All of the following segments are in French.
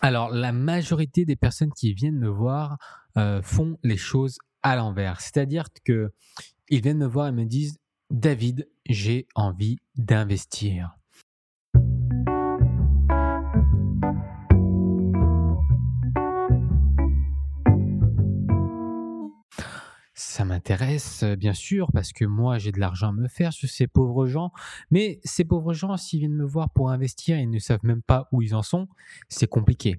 Alors, la majorité des personnes qui viennent me voir euh, font les choses à l'envers. C'est-à-dire que ils viennent me voir et me disent David, j'ai envie d'investir. Ça m'intéresse, euh, bien sûr, parce que moi, j'ai de l'argent à me faire sur ces pauvres gens. Mais ces pauvres gens, s'ils viennent me voir pour investir, ils ne savent même pas où ils en sont, c'est compliqué.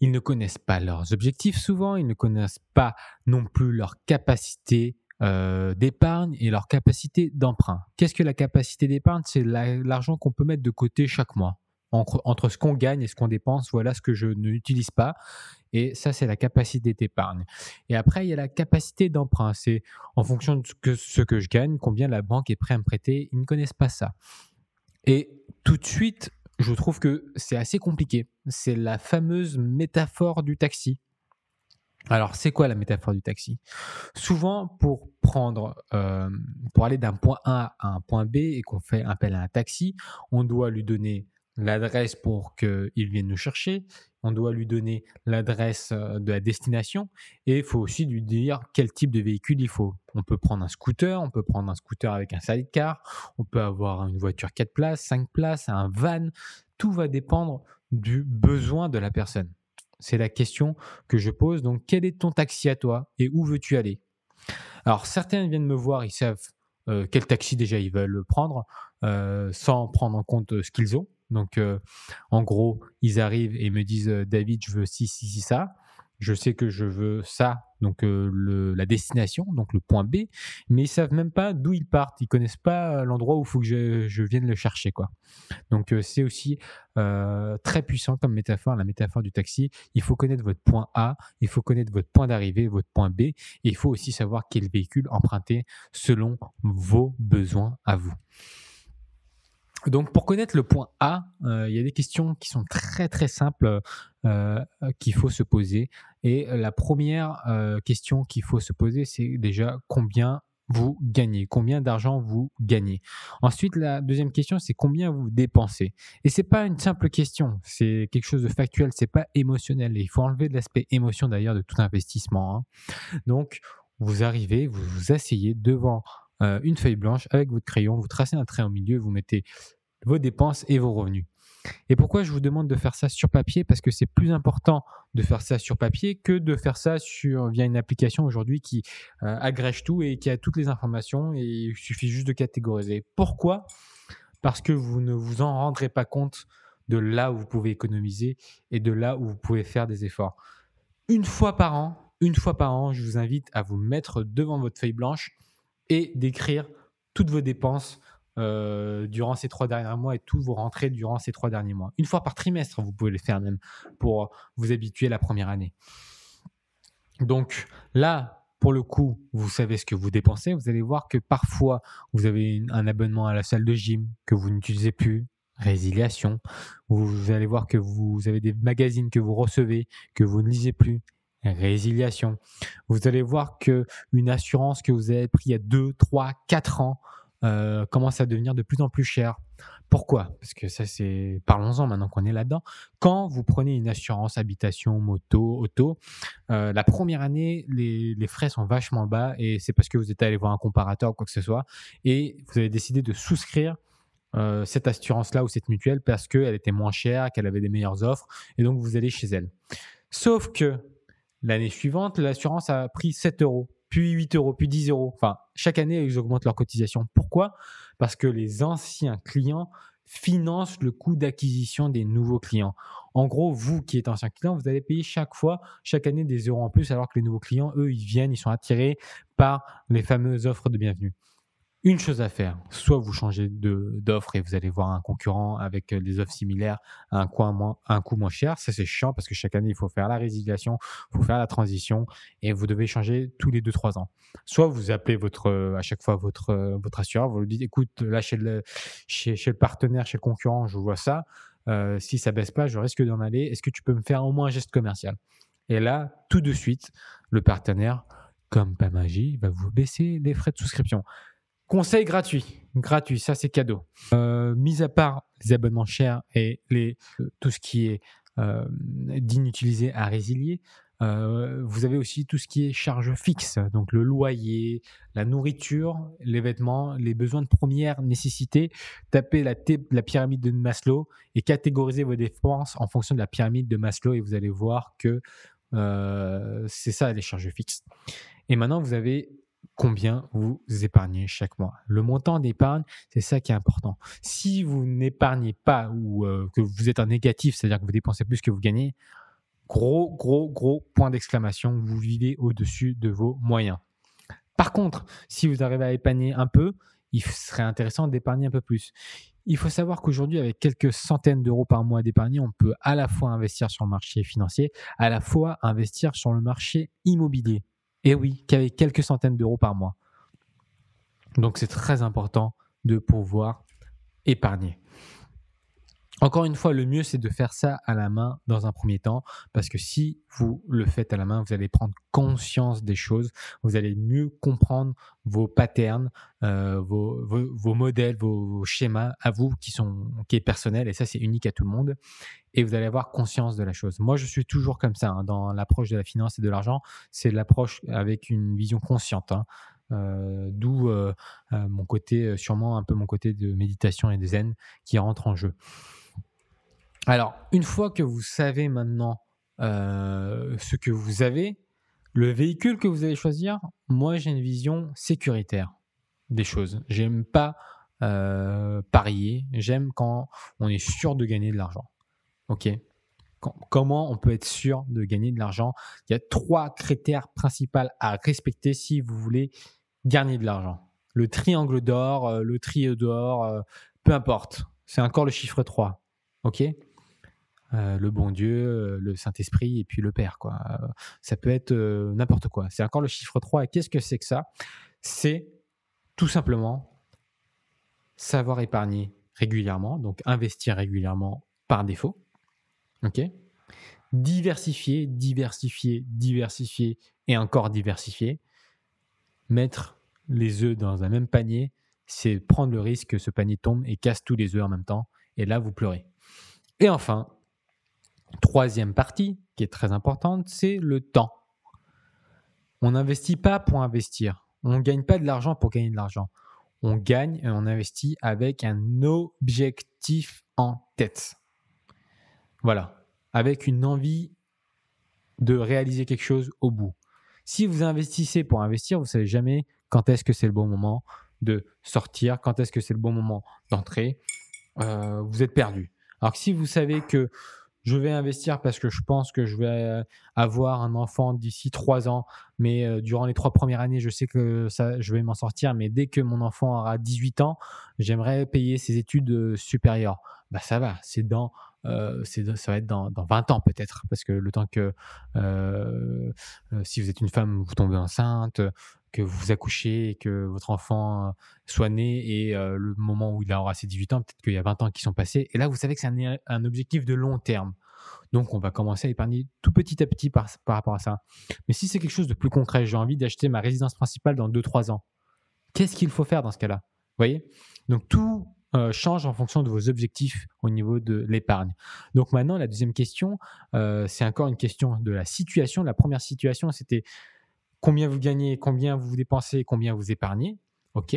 Ils ne connaissent pas leurs objectifs souvent, ils ne connaissent pas non plus leur capacité euh, d'épargne et leur capacité d'emprunt. Qu'est-ce que la capacité d'épargne? C'est l'argent qu'on peut mettre de côté chaque mois entre, ce qu'on gagne et ce qu'on dépense, voilà ce que je n'utilise pas. Et ça, c'est la capacité d'épargne. Et après, il y a la capacité d'emprunt. C'est en fonction de ce que, je gagne, combien la banque est prête à me prêter. Ils ne connaissent pas ça. Et tout de suite, je trouve que c'est assez compliqué. C'est la fameuse métaphore du taxi. Alors, c'est quoi la métaphore du taxi? Souvent, pour prendre, euh, pour aller d'un point A à un point B et qu'on fait appel à un taxi, on doit lui donner l'adresse pour qu'il vienne nous chercher. On doit lui donner l'adresse euh, de la destination et il faut aussi lui dire quel type de véhicule il faut. On peut prendre un scooter, on peut prendre un scooter avec un sidecar, on peut avoir une voiture 4 places, 5 places, un van. Tout va dépendre du besoin de la personne. C'est la question que je pose. Donc, quel est ton taxi à toi et où veux-tu aller? Alors, certains viennent me voir, ils savent euh, quel taxi déjà ils veulent prendre euh, sans prendre en compte ce qu'ils ont. Donc, euh, en gros, ils arrivent et me disent euh, David, je veux ci, ci, ci, ça. Je sais que je veux ça, donc euh, la destination, donc le point B, mais ils savent même pas d'où ils partent. Ils connaissent pas l'endroit où il faut que je, vienne le chercher, quoi. Donc c'est aussi très puissant comme métaphore, la métaphore du taxi. Il faut connaître votre point A, il faut connaître votre point d'arrivée, votre point B, et il faut aussi savoir quel véhicule emprunter selon vos besoins à vous. Donc, pour connaître le point A, euh, il y a des questions qui sont très très simples euh, qu'il faut se poser. Et la première euh, question qu'il faut se poser, c'est déjà combien vous gagnez, combien d'argent vous gagnez. Ensuite, la deuxième question, c'est combien vous dépensez. Et c'est pas une simple question, c'est quelque chose de factuel, c'est pas émotionnel. Il faut enlever de l'aspect émotion d'ailleurs de tout investissement. Hein. Donc, vous arrivez, vous vous asseyez devant euh, une feuille blanche avec votre crayon, vous tracez un trait au milieu, vous mettez vos dépenses et vos revenus. Et pourquoi je vous demande de faire ça sur papier? Parce que c'est plus important de faire ça sur papier que de faire ça sur, via une application aujourd'hui qui euh, agrège tout et qui a toutes les informations et il suffit juste de catégoriser. Pourquoi? Parce que vous ne vous en rendrez pas compte de là où vous pouvez économiser et de là où vous pouvez faire des efforts. Une fois par an, une fois par an, je vous invite à vous mettre devant votre feuille blanche et d'écrire toutes vos dépenses euh, durant ces trois derniers mois et toutes vos rentrées durant ces trois derniers mois. Une fois par trimestre, vous pouvez le faire même pour vous habituer la première année. Donc là, pour le coup, vous savez ce que vous dépensez. Vous allez voir que parfois, vous avez un abonnement à la salle de gym que vous n'utilisez plus, résiliation. Vous allez voir que vous avez des magazines que vous recevez, que vous ne lisez plus, résiliation. Vous allez voir que une assurance que vous avez pris il y a 2, 3, 4 ans euh, commence à devenir de plus en plus cher. Pourquoi? Parce que ça, c'est. Parlons-en maintenant qu'on est là-dedans. Quand vous prenez une assurance habitation, moto, auto, euh, la première année, les, les, frais sont vachement bas et c'est parce que vous êtes allé voir un comparateur ou quoi que ce soit et vous avez décidé de souscrire euh, cette assurance-là ou cette mutuelle parce qu'elle était moins chère, qu'elle avait des meilleures offres et donc vous allez chez elle. Sauf que L'année suivante, l'assurance a pris 7 euros, puis 8 euros, puis 10 euros. Enfin, chaque année, ils augmentent leur cotisation. Pourquoi? Parce que les anciens clients financent le coût d'acquisition des nouveaux clients. En gros, vous qui êtes ancien client, vous allez payer chaque fois, chaque année des euros en plus, alors que les nouveaux clients, eux, ils viennent, ils sont attirés par les fameuses offres de bienvenue une chose à faire. Soit vous changez d'offre et vous allez voir un concurrent avec euh, des offres similaires à un coût moins, cher. Ça, c'est chiant parce que chaque année, il faut faire la résiliation, il faut faire la transition et vous devez changer tous les 2-3 ans. Soit vous appelez votre, euh, à chaque fois votre, euh, votre assureur, vous lui dites écoute, là, chez le, chez, chez le partenaire, chez le concurrent, je vois ça. si ça baisse pas, je risque d'en aller. Est-ce que tu peux me faire au moins un geste commercial? Et là, tout de suite, le partenaire, comme pas magie, va vous baisser les frais de souscription. Conseil gratuit, gratuit, ça c'est cadeau. Euh, mis à part les abonnements chers et les, tout ce qui est d'inutilisés à résilier. vous avez aussi tout ce qui est charge fixe, donc le loyer, la nourriture, les vêtements, les besoins de première nécessité. Tapez la pyramide de Maslow et catégorisez vos dépenses en fonction de la pyramide de Maslow et vous allez voir que c'est ça les charges fixes. Et maintenant, vous avez combien vous épargnez chaque mois. Le montant d'épargne, c'est ça qui est important. Si vous n'épargnez pas ou euh, que vous êtes en négatif, c'est-à-dire que vous dépensez plus que vous gagnez, gros, gros, gros point d'exclamation, vous vivez au-dessus de vos moyens. Par contre, si vous arrivez à épargner un peu, il serait intéressant d'épargner un peu plus. Il faut savoir qu'aujourd'hui, avec quelques centaines d'euros par mois d'épargne, on peut à la fois investir sur le marché financier, à la fois investir sur le marché immobilier. Et oui, qu'avec quelques centaines d'euros par mois. Donc c'est très important de pouvoir épargner. Encore une fois, le mieux, c'est de faire ça à la main dans un premier temps, parce que si vous le faites à la main, vous allez prendre conscience des choses, vous allez mieux comprendre vos patterns, euh, vos, modèles, vos, schémas à vous qui sont qui est personnel, et ça, c'est unique à tout le monde, et vous allez avoir conscience de la chose. Moi, je suis toujours comme ça hein, dans l'approche de la finance et de l'argent, c'est l'approche avec une vision consciente. Hein. Euh, d'où euh, mon côté, sûrement un peu mon côté de méditation et de zen qui rentre en jeu. Alors, une fois que vous savez maintenant euh, ce que vous avez, le véhicule que vous allez choisir, moi j'ai une vision sécuritaire des choses. J'aime pas euh, parier, j'aime quand on est sûr de gagner de l'argent. Ok? Comment on peut être sûr de gagner de l'argent? Il y a trois critères principaux à respecter si vous voulez gagner de l'argent. Le triangle d'or, euh, le trio d'or, peu importe. C'est encore le chiffre 3. OK? Euh, le bon Dieu, euh, le Saint-Esprit et puis le Père. Quoi. Euh, ça peut être n'importe quoi. C'est encore le chiffre 3. Et qu'est-ce que c'est que ça? C'est tout simplement savoir épargner régulièrement, donc investir régulièrement par défaut. OK? Diversifier, diversifier, diversifier et encore diversifier. Mettre les œufs dans un même panier, c'est prendre le risque que ce panier tombe et casse tous les œufs en même temps. Et là, vous pleurez. Et enfin, Troisième partie, qui est très importante, c'est le temps. On n'investit pas pour investir. On ne gagne pas de l'argent pour gagner de l'argent. On gagne et on investit avec un objectif en tête. Voilà, avec une envie de réaliser quelque chose au bout. Si vous investissez pour investir, vous ne savez jamais quand est-ce que c'est le bon moment de sortir, quand est-ce que c'est le bon moment d'entrer. Euh, vous êtes perdu. Alors que si vous savez que je vais investir parce que je pense que je vais euh, avoir un enfant d'ici trois ans, mais euh, durant les trois premières années, je sais que je vais m'en sortir, mais dès que mon enfant aura 18 ans, j'aimerais payer ses études euh, supérieures. Bah ça va, c'est dans, ça va être dans, dans 20 ans peut-être, parce que le temps que si vous êtes une femme, vous tombez enceinte, que vous accouchez, que votre enfant euh, soit né et euh, le moment où il aura ses 18 ans, peut-être qu'il y a 20 ans qui sont passés. Et là, vous savez que c'est un, objectif de long terme. Donc, on va commencer à épargner tout petit à petit par, rapport à ça. Mais si c'est quelque chose de plus concret, j'ai envie d'acheter ma résidence principale dans 2-3 ans, qu'est-ce qu'il faut faire dans ce cas-là Vous voyez? Donc, tout euh, change en fonction de vos objectifs au niveau de l'épargne. Donc, maintenant, la deuxième question, c'est encore une question de la situation. La première situation, c'était combien vous gagnez, combien vous dépensez, combien vous épargnez. OK?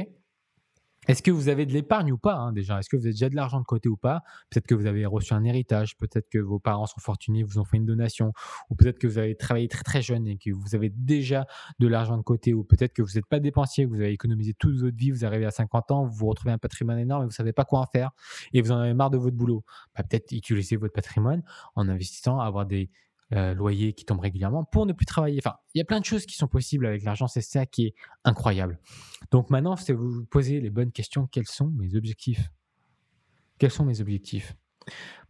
Est-ce que vous avez de l'épargne ou pas hein, déjà? Est-ce que vous avez déjà de l'argent de côté ou pas? Peut-être que vous avez reçu un héritage, peut-être que vos parents sont fortunés, vous ont fait une donation, ou peut-être que vous avez travaillé très très jeune et que vous avez déjà de l'argent de côté, ou peut-être que vous n'êtes pas dépensier, vous avez économisé toute votre vie, vous arrivez à 50 ans, vous vous retrouvez un patrimoine énorme et vous ne savez pas quoi en faire, et vous en avez marre de votre boulot. Bah, peut-être utiliser votre patrimoine en investissant, avoir des, euh, loyer qui tombe régulièrement pour ne plus travailler. Enfin, il y a plein de choses qui sont possibles avec l'argent, c'est ça qui est incroyable. Donc maintenant, c'est vous poser les bonnes questions. Quels sont mes objectifs? Quels sont mes objectifs?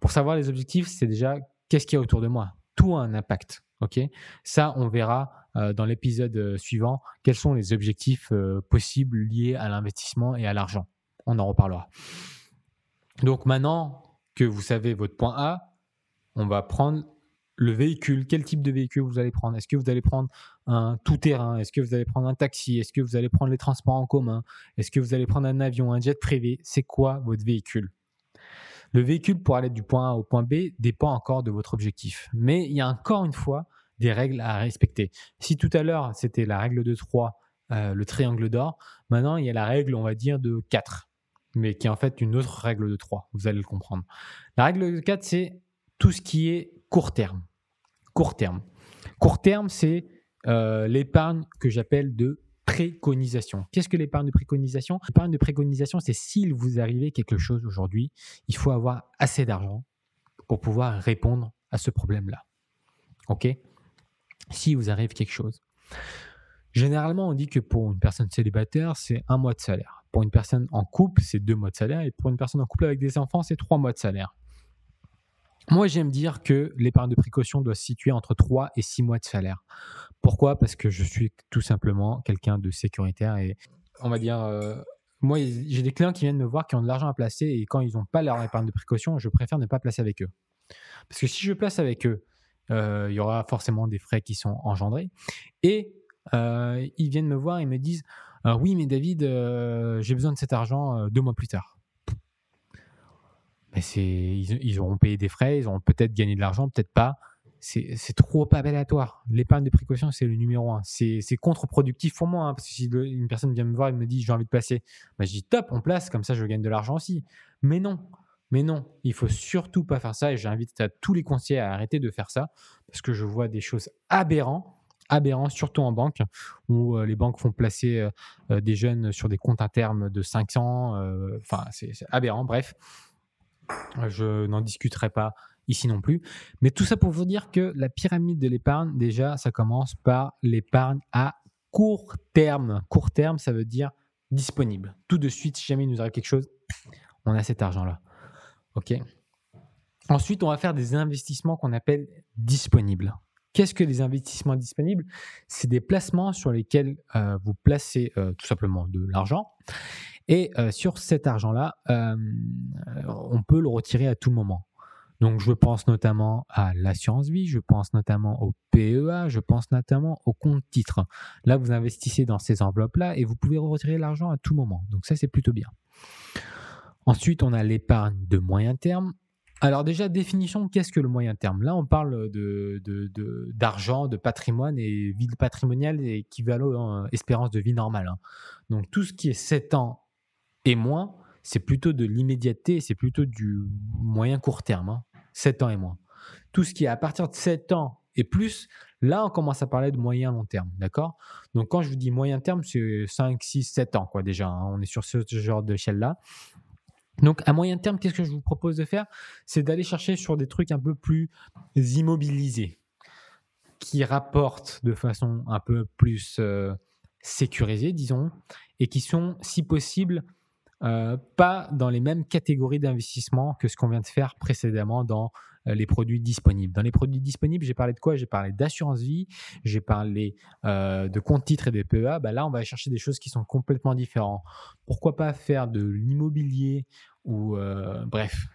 Pour savoir les objectifs, c'est déjà qu'est-ce qu'il y a autour de moi? Tout a un impact. Ok? Ça, on verra euh, dans l'épisode euh, suivant quels sont les objectifs possibles liés à l'investissement et à l'argent. On en reparlera. Donc maintenant que vous savez votre point A, on va prendre le véhicule, quel type de véhicule vous allez prendre? Est-ce que vous allez prendre un tout-terrain? Est-ce que vous allez prendre un taxi? Est-ce que vous allez prendre les transports en commun? Est-ce que vous allez prendre un avion, un jet privé? C'est quoi votre véhicule? Le véhicule pour aller du point A au point B dépend encore de votre objectif. Mais il y a encore une fois des règles à respecter. Si tout à l'heure c'était la règle de 3, euh, le triangle d'or, maintenant il y a la règle, on va dire, de 4, mais qui est en fait une autre règle de 3, vous allez le comprendre. La règle de 4, c'est tout ce qui est court terme. Court terme. Court terme, c'est euh, l'épargne que j'appelle de préconisation. Qu'est-ce que l'épargne de préconisation? L'épargne de préconisation, c'est s'il vous arrivait quelque chose aujourd'hui, il faut avoir assez d'argent pour pouvoir répondre à ce problème-là. OK? Si vous arrive quelque chose. Généralement, on dit que pour une personne célibataire, c'est un mois de salaire. Pour une personne en couple, c'est deux mois de salaire. Et pour une personne en couple avec des enfants, c'est trois mois de salaire. Moi, j'aime dire que l'épargne de précaution doit se situer entre 3 et 6 mois de salaire. Pourquoi? Parce que je suis tout simplement quelqu'un de sécuritaire et on va dire, euh, moi, j'ai des clients qui viennent me voir qui ont de l'argent à placer et quand ils n'ont pas leur épargne de précaution, je préfère ne pas placer avec eux. Parce que si je place avec eux, euh, il y aura forcément des frais qui sont engendrés. Et euh, ils viennent me voir et me disent Oui, mais David, j'ai besoin de cet argent deux mois plus tard ils, auront payé des frais, ils auront peut-être gagné de l'argent, peut-être pas. C'est trop aléatoire. L'épargne de précaution, c'est le numéro un. C'est contre-productif pour moi. Hein, parce que si une personne vient me voir et me dit j'ai envie de placer, bah, je dis top, on place, comme ça je gagne de l'argent aussi. Mais non, mais non, il faut surtout pas faire ça. Et j'invite tous les conseillers à arrêter de faire ça parce que je vois des choses aberrantes aberrantes, surtout en banque, où euh, les banques font placer euh, euh, des jeunes sur des comptes à terme de 500. Enfin, c'est aberrant. Bref, je n'en discuterai pas ici non plus. Mais tout ça pour vous dire que la pyramide de l'épargne, déjà, ça commence par l'épargne à court terme. Court terme, ça veut dire disponible. Tout de suite, si jamais il nous arrive quelque chose, on a cet argent-là. OK Ensuite, on va faire des investissements qu'on appelle disponibles. Qu'est-ce que les investissements disponibles? C'est des placements sur lesquels euh, vous placez euh, tout simplement de l'argent et euh, sur cet argent-là, euh, on peut le retirer à tout moment. Donc, je pense notamment à l'assurance vie, je pense notamment au PEA, je pense notamment au compte titre. Là, vous investissez dans ces enveloppes-là et vous pouvez retirer l'argent à tout moment. Donc, ça, c'est plutôt bien. Ensuite, on a l'épargne de moyen terme. Alors déjà, définition, qu'est-ce que le moyen terme? Là, on parle d'argent, de, de, de, patrimoine et vie patrimoniale équivalent à espérance de vie normale. Hein. Donc tout ce qui est 7 ans et moins, c'est plutôt de l'immédiateté, c'est plutôt du moyen court terme, 7 hein. ans et moins. Tout ce qui est à partir de 7 ans et plus, là, on commence à parler de moyen long terme, d'accord? Donc, quand je vous dis moyen terme, c'est 5, 6, 7 ans, quoi, déjà. Hein. on est sur ce genre d'échelle-là. Donc, à moyen terme, qu'est-ce que je vous propose de faire? C'est d'aller chercher sur des trucs un peu plus immobilisés, qui rapportent de façon un peu plus euh, sécurisée, disons, et qui sont, si possible, euh, pas dans les mêmes catégories d'investissement que ce qu'on vient de faire précédemment dans euh, les produits disponibles. Dans les produits disponibles, j'ai parlé de quoi? J'ai parlé d'assurance vie, j'ai parlé euh, de compte titres et de PEA. Bah là, on va chercher des choses qui sont complètement différentes. Pourquoi pas faire de l'immobilier ou bref,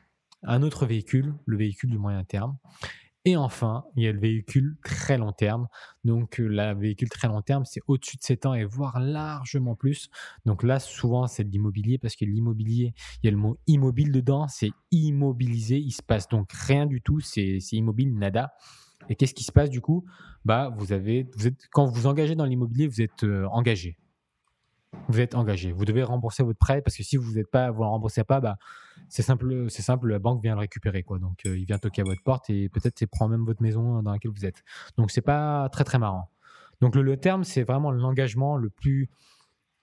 un autre véhicule, le véhicule du moyen terme. Et enfin, il y a le véhicule très long terme. Donc, euh, le véhicule très long terme, c'est au-dessus de 7 ans et voire largement plus. Donc là, souvent, c'est de l'immobilier parce que l'immobilier, il y a le mot immobile dedans, c'est immobilisé. Il se passe donc rien du tout, c'est immobile, nada. Et qu'est-ce qui se passe du coup? Bah, vous avez, vous êtes, Quand vous vous engagez dans l'immobilier, vous êtes euh, engagé vous êtes engagé. Vous devez rembourser votre prêt parce que si vous n'êtes pas, vous ne remboursez pas, bah, c'est simple, c'est simple, la banque vient le récupérer quoi. Donc euh, il vient toquer à votre porte et peut-être il prend même votre maison dans laquelle vous êtes. Donc c'est pas très très marrant. Donc le, terme c'est vraiment l'engagement le plus,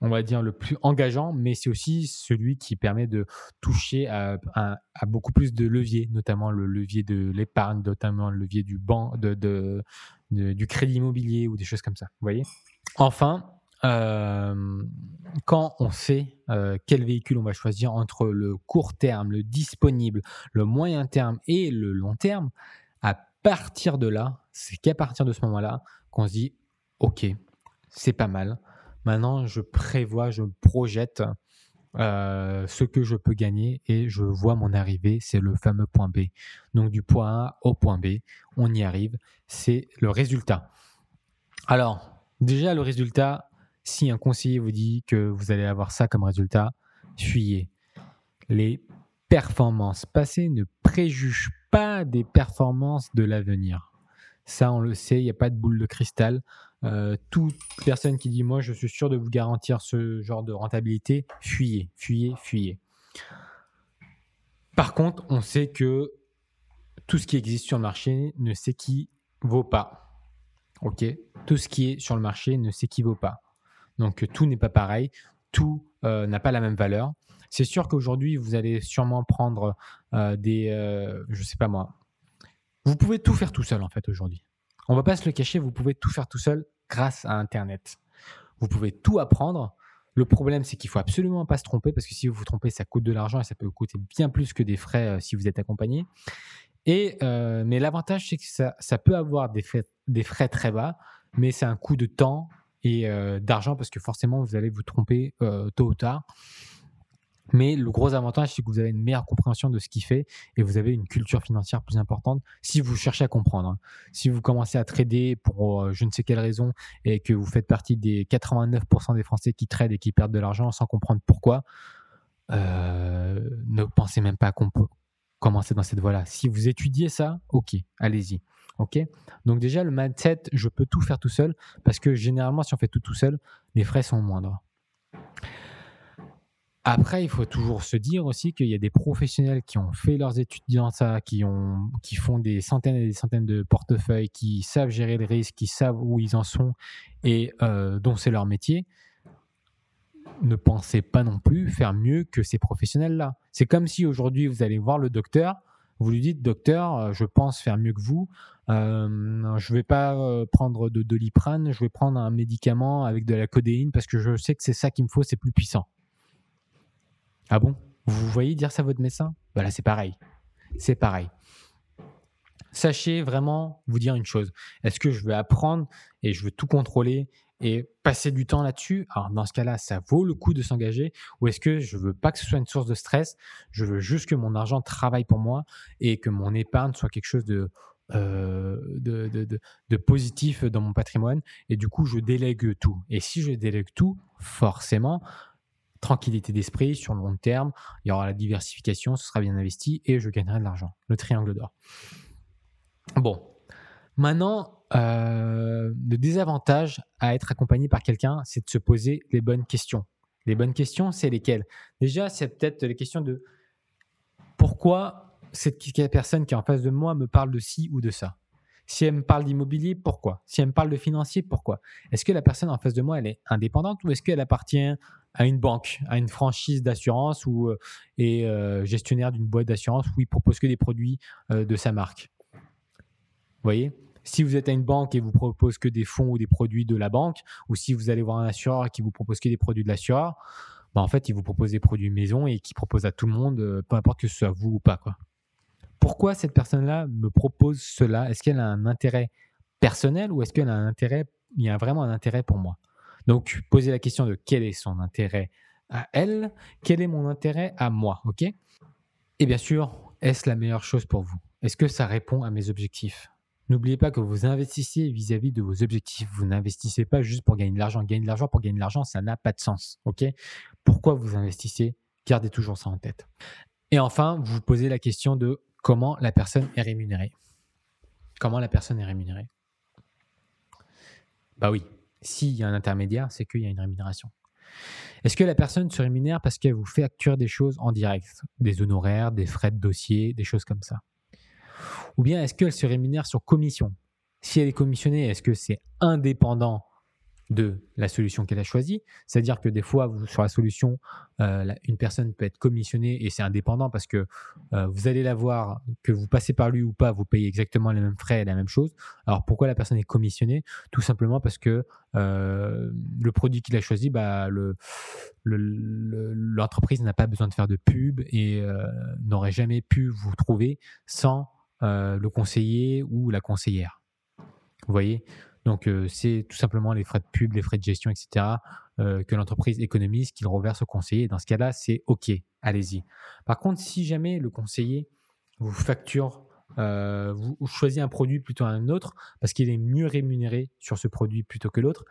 on va dire le plus engageant, mais c'est aussi celui qui permet de toucher à, beaucoup plus de leviers, notamment le levier de l'épargne, notamment le levier du banc, de, du crédit immobilier ou des choses comme ça. Vous voyez? Enfin, euh, quand on sait euh, quel véhicule on va choisir entre le court terme, le disponible, le moyen terme et le long terme, à partir de là, c'est qu'à partir de ce moment-là qu'on se dit, OK, c'est pas mal. Maintenant, je prévois, je projette euh, ce que je peux gagner et je vois mon arrivée, c'est le fameux point B. Donc du point A au point B, on y arrive, c'est le résultat. Alors, déjà le résultat, si un conseiller vous dit que vous allez avoir ça comme résultat, fuyez. Les performances passées ne préjugent pas des performances de l'avenir. Ça, on le sait, il n'y a pas de boule de cristal. Euh, toute personne qui dit moi je suis sûr de vous garantir ce genre de rentabilité, fuyez, fuyez, fuyez. Par contre, on sait que tout ce qui existe sur le marché ne s'équivaut pas. Ok? Tout ce qui est sur le marché ne s'équivaut pas. Donc tout n'est pas pareil, tout euh, n'a pas la même valeur. C'est sûr qu'aujourd'hui, vous allez sûrement prendre euh, des, je sais pas moi, vous pouvez tout faire tout seul en fait aujourd'hui. On va pas se le cacher, vous pouvez tout faire tout seul grâce à Internet. Vous pouvez tout apprendre. Le problème, c'est qu'il faut absolument pas se tromper parce que si vous vous trompez, ça coûte de l'argent et ça peut vous coûter bien plus que des frais euh, si vous êtes accompagné. Et, euh, mais l'avantage, c'est que ça, peut avoir des frais, des frais très bas, mais c'est un coût de temps et euh, d'argent parce que forcément, vous allez vous tromper tôt ou tard. Mais le gros avantage, c'est que vous avez une meilleure compréhension de ce qu'il fait et vous avez une culture financière plus importante si vous cherchez à comprendre. Hein. Si vous commencez à trader pour euh, je ne sais quelle raison et que vous faites partie des 89% des Français qui tradent et qui perdent de l'argent sans comprendre pourquoi, euh, ne pensez même pas qu'on peut commencer dans cette voie-là. Si vous étudiez ça, ok, allez-y. Ok. Donc déjà le mindset, je peux tout faire tout seul parce que généralement, si on fait tout tout seul, les frais sont moindres. Après, il faut toujours se dire aussi qu'il y a des professionnels qui ont fait leurs études dans ça, qui, ont, qui font des centaines et des centaines de portefeuilles, qui savent gérer les risques, qui savent où ils en sont et euh, dont c'est leur métier. Ne pensez pas non plus faire mieux que ces professionnels-là. C'est comme si aujourd'hui vous allez voir le docteur, vous lui dites docteur, euh, je pense faire mieux que vous. Euh, je ne vais pas prendre de doliprane, je vais prendre un médicament avec de la codéine parce que je sais que c'est ça qu'il me faut, c'est plus puissant. Ah bon? Vous voyez dire ça à votre médecin? Voilà, c'est pareil. C'est pareil. Sachez vraiment vous dire une chose. Est-ce que je veux apprendre et je veux tout contrôler et passer du temps là-dessus Alors dans ce cas-là, ça vaut le coup de s'engager ou est-ce que je veux pas que ce soit une source de stress? Je veux juste que mon argent travaille pour moi et que mon épargne soit quelque chose de euh, positif dans mon patrimoine et du coup je délègue tout. Et si je délègue tout, forcément, tranquillité d'esprit sur le long terme, il y aura la diversification, ce sera bien investi et je gagnerai de l'argent. Le triangle d'or. Bon, maintenant, euh, le désavantage à être accompagné par quelqu'un, c'est de se poser les bonnes questions. Les bonnes questions, c'est lesquelles? Déjà, c'est peut-être les questions de pourquoi cette personne qui est en face de moi me parle de ci ou de ça? Si elle me parle d'immobilier, pourquoi? Si elle me parle de financier, pourquoi? Est-ce que la personne en face de moi, elle est indépendante ou est-ce qu'elle appartient à une banque, à une franchise d'assurance ou euh, est euh, gestionnaire d'une boîte d'assurance où il propose que des produits euh, de sa marque? Vous voyez? Si vous êtes à une banque et vous propose que des fonds ou des produits de la banque, ou si vous allez voir un assureur qui vous propose que des produits de l'assureur, bah en fait, il vous propose des produits maison et qui propose à tout le monde, peu importe que ce soit vous ou pas. Quoi. Pourquoi cette personne-là me propose cela? Est-ce qu'elle a un intérêt personnel ou est-ce qu'elle a un intérêt, il y a vraiment un intérêt pour moi? Donc, poser la question de quel est son intérêt à elle, quel est mon intérêt à moi, ok? Et bien sûr, est-ce la meilleure chose pour vous? Est-ce que ça répond à mes objectifs? N'oubliez pas que vous investissez vis-à-vis de vos objectifs. Vous n'investissez pas juste pour gagner de l'argent. Gagner de l'argent pour gagner de l'argent, ça n'a pas de sens. Pourquoi vous investissez? Gardez toujours ça en tête. Et enfin, vous posez la question de comment la personne est rémunérée. Comment la personne est rémunérée Bah oui, s'il y a un intermédiaire, c'est qu'il y a une rémunération. Est-ce que la personne se rémunère parce qu'elle vous fait facture des choses en direct, des honoraires, des frais de dossier, des choses comme ça Ou bien est-ce qu'elle se rémunère sur commission? Si elle est commissionnée, est-ce que c'est indépendant de la solution qu'elle a choisie? C'est-à-dire que des fois, sur la solution, euh, une personne peut être commissionnée et c'est indépendant parce que euh, vous allez la voir, que vous passez par lui ou pas, vous payez exactement les mêmes frais et la même chose. Alors pourquoi la personne est commissionnée? Tout simplement parce que euh, le produit qu'il a choisi, bah, l'entreprise n'a pas besoin de faire de pub et n'aurait jamais pu vous trouver sans le conseiller ou la conseillère. Vous voyez? Donc, euh, c'est tout simplement les frais de pub, les frais de gestion, etc., euh, que l'entreprise économise, qu'il reverse au conseiller. Dans ce cas-là, c'est OK, allez-y. Par contre, si jamais le conseiller vous facture, euh, vous choisissez un produit plutôt un autre, parce qu'il est mieux rémunéré sur ce produit plutôt que l'autre,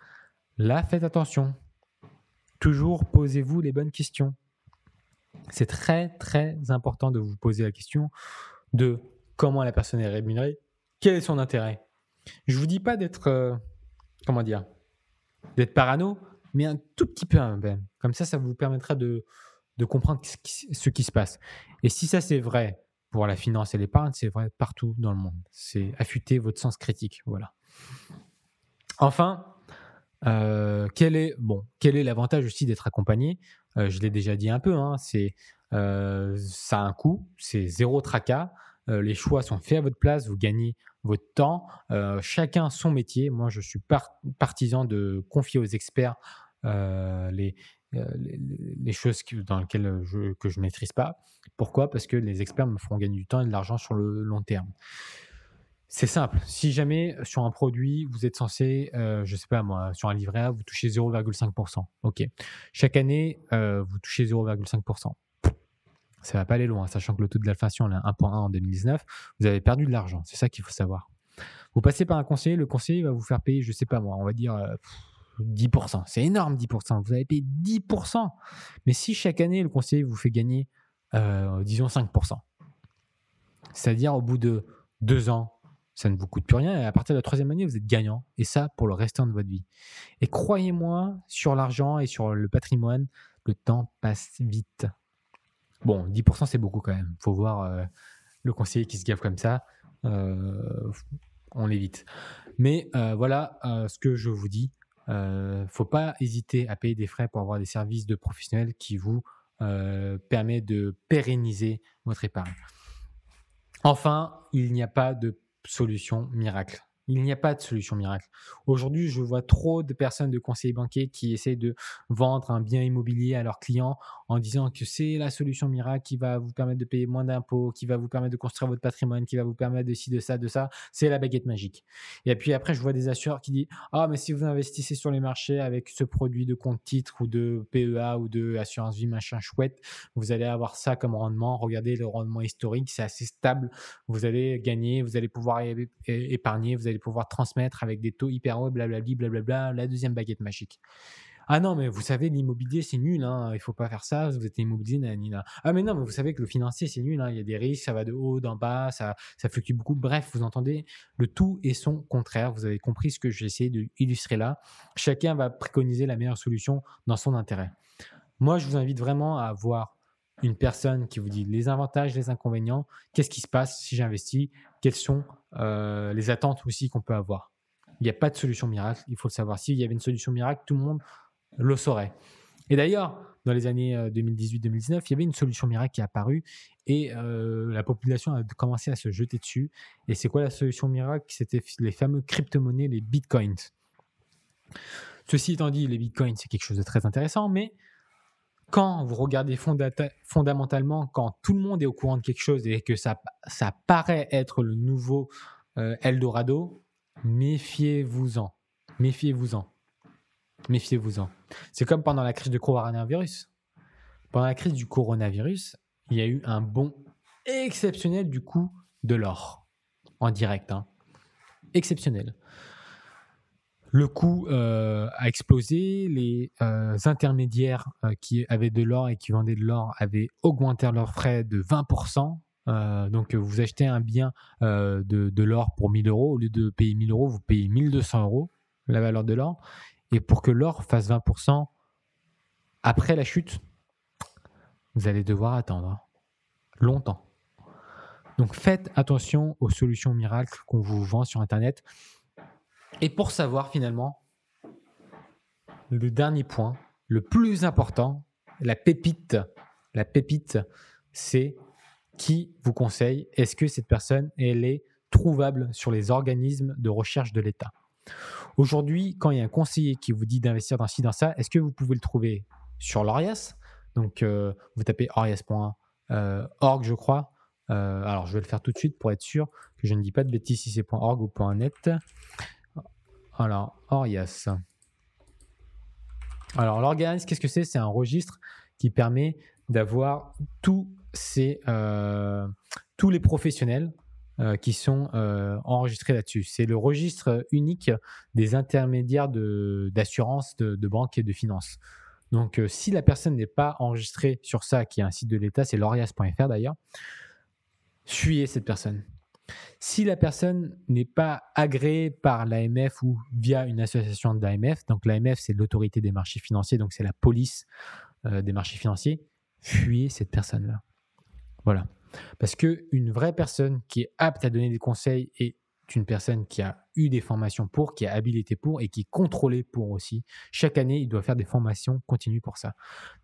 là, faites attention. Toujours posez-vous les bonnes questions. c'est très très important de vous poser la question de comment la personne est rémunérée, quel est son intérêt. Je vous dis pas d'être, euh, comment dire, d'être parano, mais un tout petit peu même. Comme ça, ça vous permettra de, de comprendre ce qui, se passe. Et si ça c'est vrai pour la finance et l'épargne, c'est vrai partout dans le monde. C'est affûter votre sens critique. Voilà. Enfin, euh, quel est bon, quel est l'avantage aussi d'être accompagné? Euh, Je l'ai déjà dit un peu. Hein, c'est ça a un coût, c'est zéro tracas. Les choix sont faits à votre place, vous gagnez votre temps. chacun son métier. Moi, je suis partisan de confier aux experts les, les, choses dans lesquelles je, que je ne maîtrise pas. Pourquoi? Parce que les experts me feront gagner du temps et de l'argent sur le long terme. C'est simple. Si jamais sur un produit, vous êtes censé, euh, je ne sais pas moi, sur un livret A, vous touchez 0,5%. OK. Chaque année, euh, vous touchez 0,5%. Ça va pas aller loin, sachant que le taux de l'inflation est 1,1 en 2019. Vous avez perdu de l'argent. C'est ça qu'il faut savoir. Vous passez par un conseiller, le conseiller va vous faire payer, je sais pas moi, on va dire 10%. Euh, C'est énorme, 10%. Vous avez payé 10%. Mais si chaque année, le conseiller vous fait gagner, disons 5%, c'est-à-dire au bout de deux ans, ça ne vous coûte plus rien et à partir de la troisième année, vous êtes gagnant. Et ça, pour le restant de votre vie. Et croyez-moi, sur l'argent et sur le patrimoine, le temps passe vite. Bon, 10% c'est beaucoup quand même. Il faut voir euh, le conseiller qui se gaffe comme ça. Euh, on l'évite. Mais euh, voilà ce que je vous dis. Il ne faut pas hésiter à payer des frais pour avoir des services de professionnels qui vous permettent de pérenniser votre épargne. Enfin, il n'y a pas de solution miracle. Il n'y a pas de solution miracle. Aujourd'hui, je vois trop de personnes de conseillers banquiers qui essaient de vendre un bien immobilier à leurs clients en disant que c'est la solution miracle qui va vous permettre de payer moins d'impôts, qui va vous permettre de construire votre patrimoine, qui va vous permettre de ci, de ça, de ça. C'est la baguette magique. Et puis après, je vois des assureurs qui disent Ah, mais si vous investissez sur les marchés avec ce produit de compte titre ou de PEA ou de assurance vie machin chouette, vous allez avoir ça comme rendement. Regardez le rendement historique, c'est assez stable. Vous allez gagner, vous allez pouvoir épargner, vous allez pouvoir transmettre avec des taux hyper hauts, blablabla, blablabla, la deuxième baguette magique. Ah non, mais vous savez, l'immobilier, c'est nul, hein, il faut pas faire ça, vous êtes immobilier, nanina. Ah mais non, mais vous savez que le financier, c'est nul, hein, il y a des risques, ça va de haut, d'en bas, ça, ça fluctue beaucoup. Bref, vous entendez, le tout et son contraire. Vous avez compris ce que j'ai essayé d'illustrer là. Chacun va préconiser la meilleure solution dans son intérêt. Moi, je vous invite vraiment à avoir une personne qui vous dit les avantages, les inconvénients, qu'est-ce qui se passe si j'investis, quelles sont euh, les attentes aussi qu'on peut avoir. Il n'y a pas de solution miracle, il faut le savoir. S'il y avait une solution miracle, tout le monde le saurait. Et d'ailleurs, dans les années 2018-2019, euh, il y avait une solution miracle qui est apparue et euh, la population a commencé à se jeter dessus. Et c'est quoi la solution miracle? C'était les fameux crypto-monnaies, les bitcoins. Ceci étant dit, les bitcoins, c'est quelque chose de très intéressant, mais quand vous regardez fondamentalement, quand tout le monde est au courant de quelque chose et que ça, ça paraît être le nouveau euh, Eldorado, méfiez-vous-en. Méfiez-vous-en. Méfiez-vous-en. C'est comme pendant la crise du coronavirus. Pendant la crise du coronavirus, il y a eu un bond exceptionnel du coût de l'or en direct. Hein. Exceptionnel. Le coût euh, a explosé, les euh, intermédiaires euh, qui avaient de l'or et qui vendaient de l'or avaient augmenté leurs frais de 20%. donc vous achetez un bien de, l'or pour 1000 euros, au lieu de payer 1000 euros, vous payez 1200 euros la valeur de l'or. Et pour que l'or fasse 20% après la chute, vous allez devoir attendre longtemps. Donc faites attention aux solutions miracles qu'on vous vend sur Internet. Et pour savoir finalement, le dernier point, le plus important, la pépite, la pépite, c'est qui vous conseille? Est-ce que cette personne, elle est trouvable sur les organismes de recherche de l'État? Aujourd'hui, quand il y a un conseiller qui vous dit d'investir dans ci, dans ça, est-ce que vous pouvez le trouver sur l'ORIAS? Donc, euh, vous tapez orias.org, euh, je crois. Euh, alors, je vais le faire tout de suite pour être sûr que je ne dis pas de bêtises si c'est .org ou .net. Alors, Orias. Alors, l'organisme, qu'est-ce que c'est? C'est un registre qui permet d'avoir tous, tous les professionnels euh, qui sont euh, enregistrés là-dessus. C'est le registre unique des intermédiaires d'assurance, de, de, banque et de finance. Donc, euh, si la personne n'est pas enregistrée sur ça, qui est un site de l'État, c'est lorias.fr d'ailleurs, fuyez cette personne. Si la personne n'est pas agréée par l'AMF ou via une association de l'AMF, donc l'AMF c'est l'autorité des marchés financiers, donc c'est la police des marchés financiers, fuyez cette personne-là. Voilà. Parce qu'une vraie personne qui est apte à donner des conseils est une personne qui a eu des formations pour, qui a habilité pour et qui est contrôlée pour aussi. Chaque année, il doit faire des formations continues pour ça.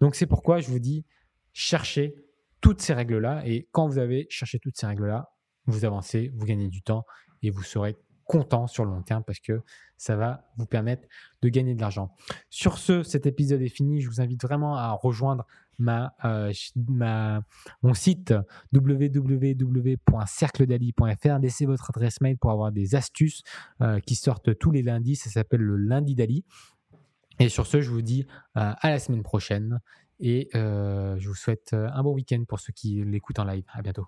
Donc c'est pourquoi je vous dis, cherchez toutes ces règles-là et quand vous avez cherché toutes ces règles-là, vous avancez, vous gagnez du temps et vous serez content sur le long terme parce que ça va vous permettre de gagner de l'argent. Sur ce, cet épisode est fini. Je vous invite vraiment à rejoindre ma, euh, mon site www.cercledali.fr. Laissez votre adresse mail pour avoir des astuces euh, qui sortent tous les lundis. Ça s'appelle le lundi d'Ali. Et sur ce, je vous dis euh, à la semaine prochaine et je vous souhaite un bon week-end pour ceux qui l'écoutent en live. À bientôt.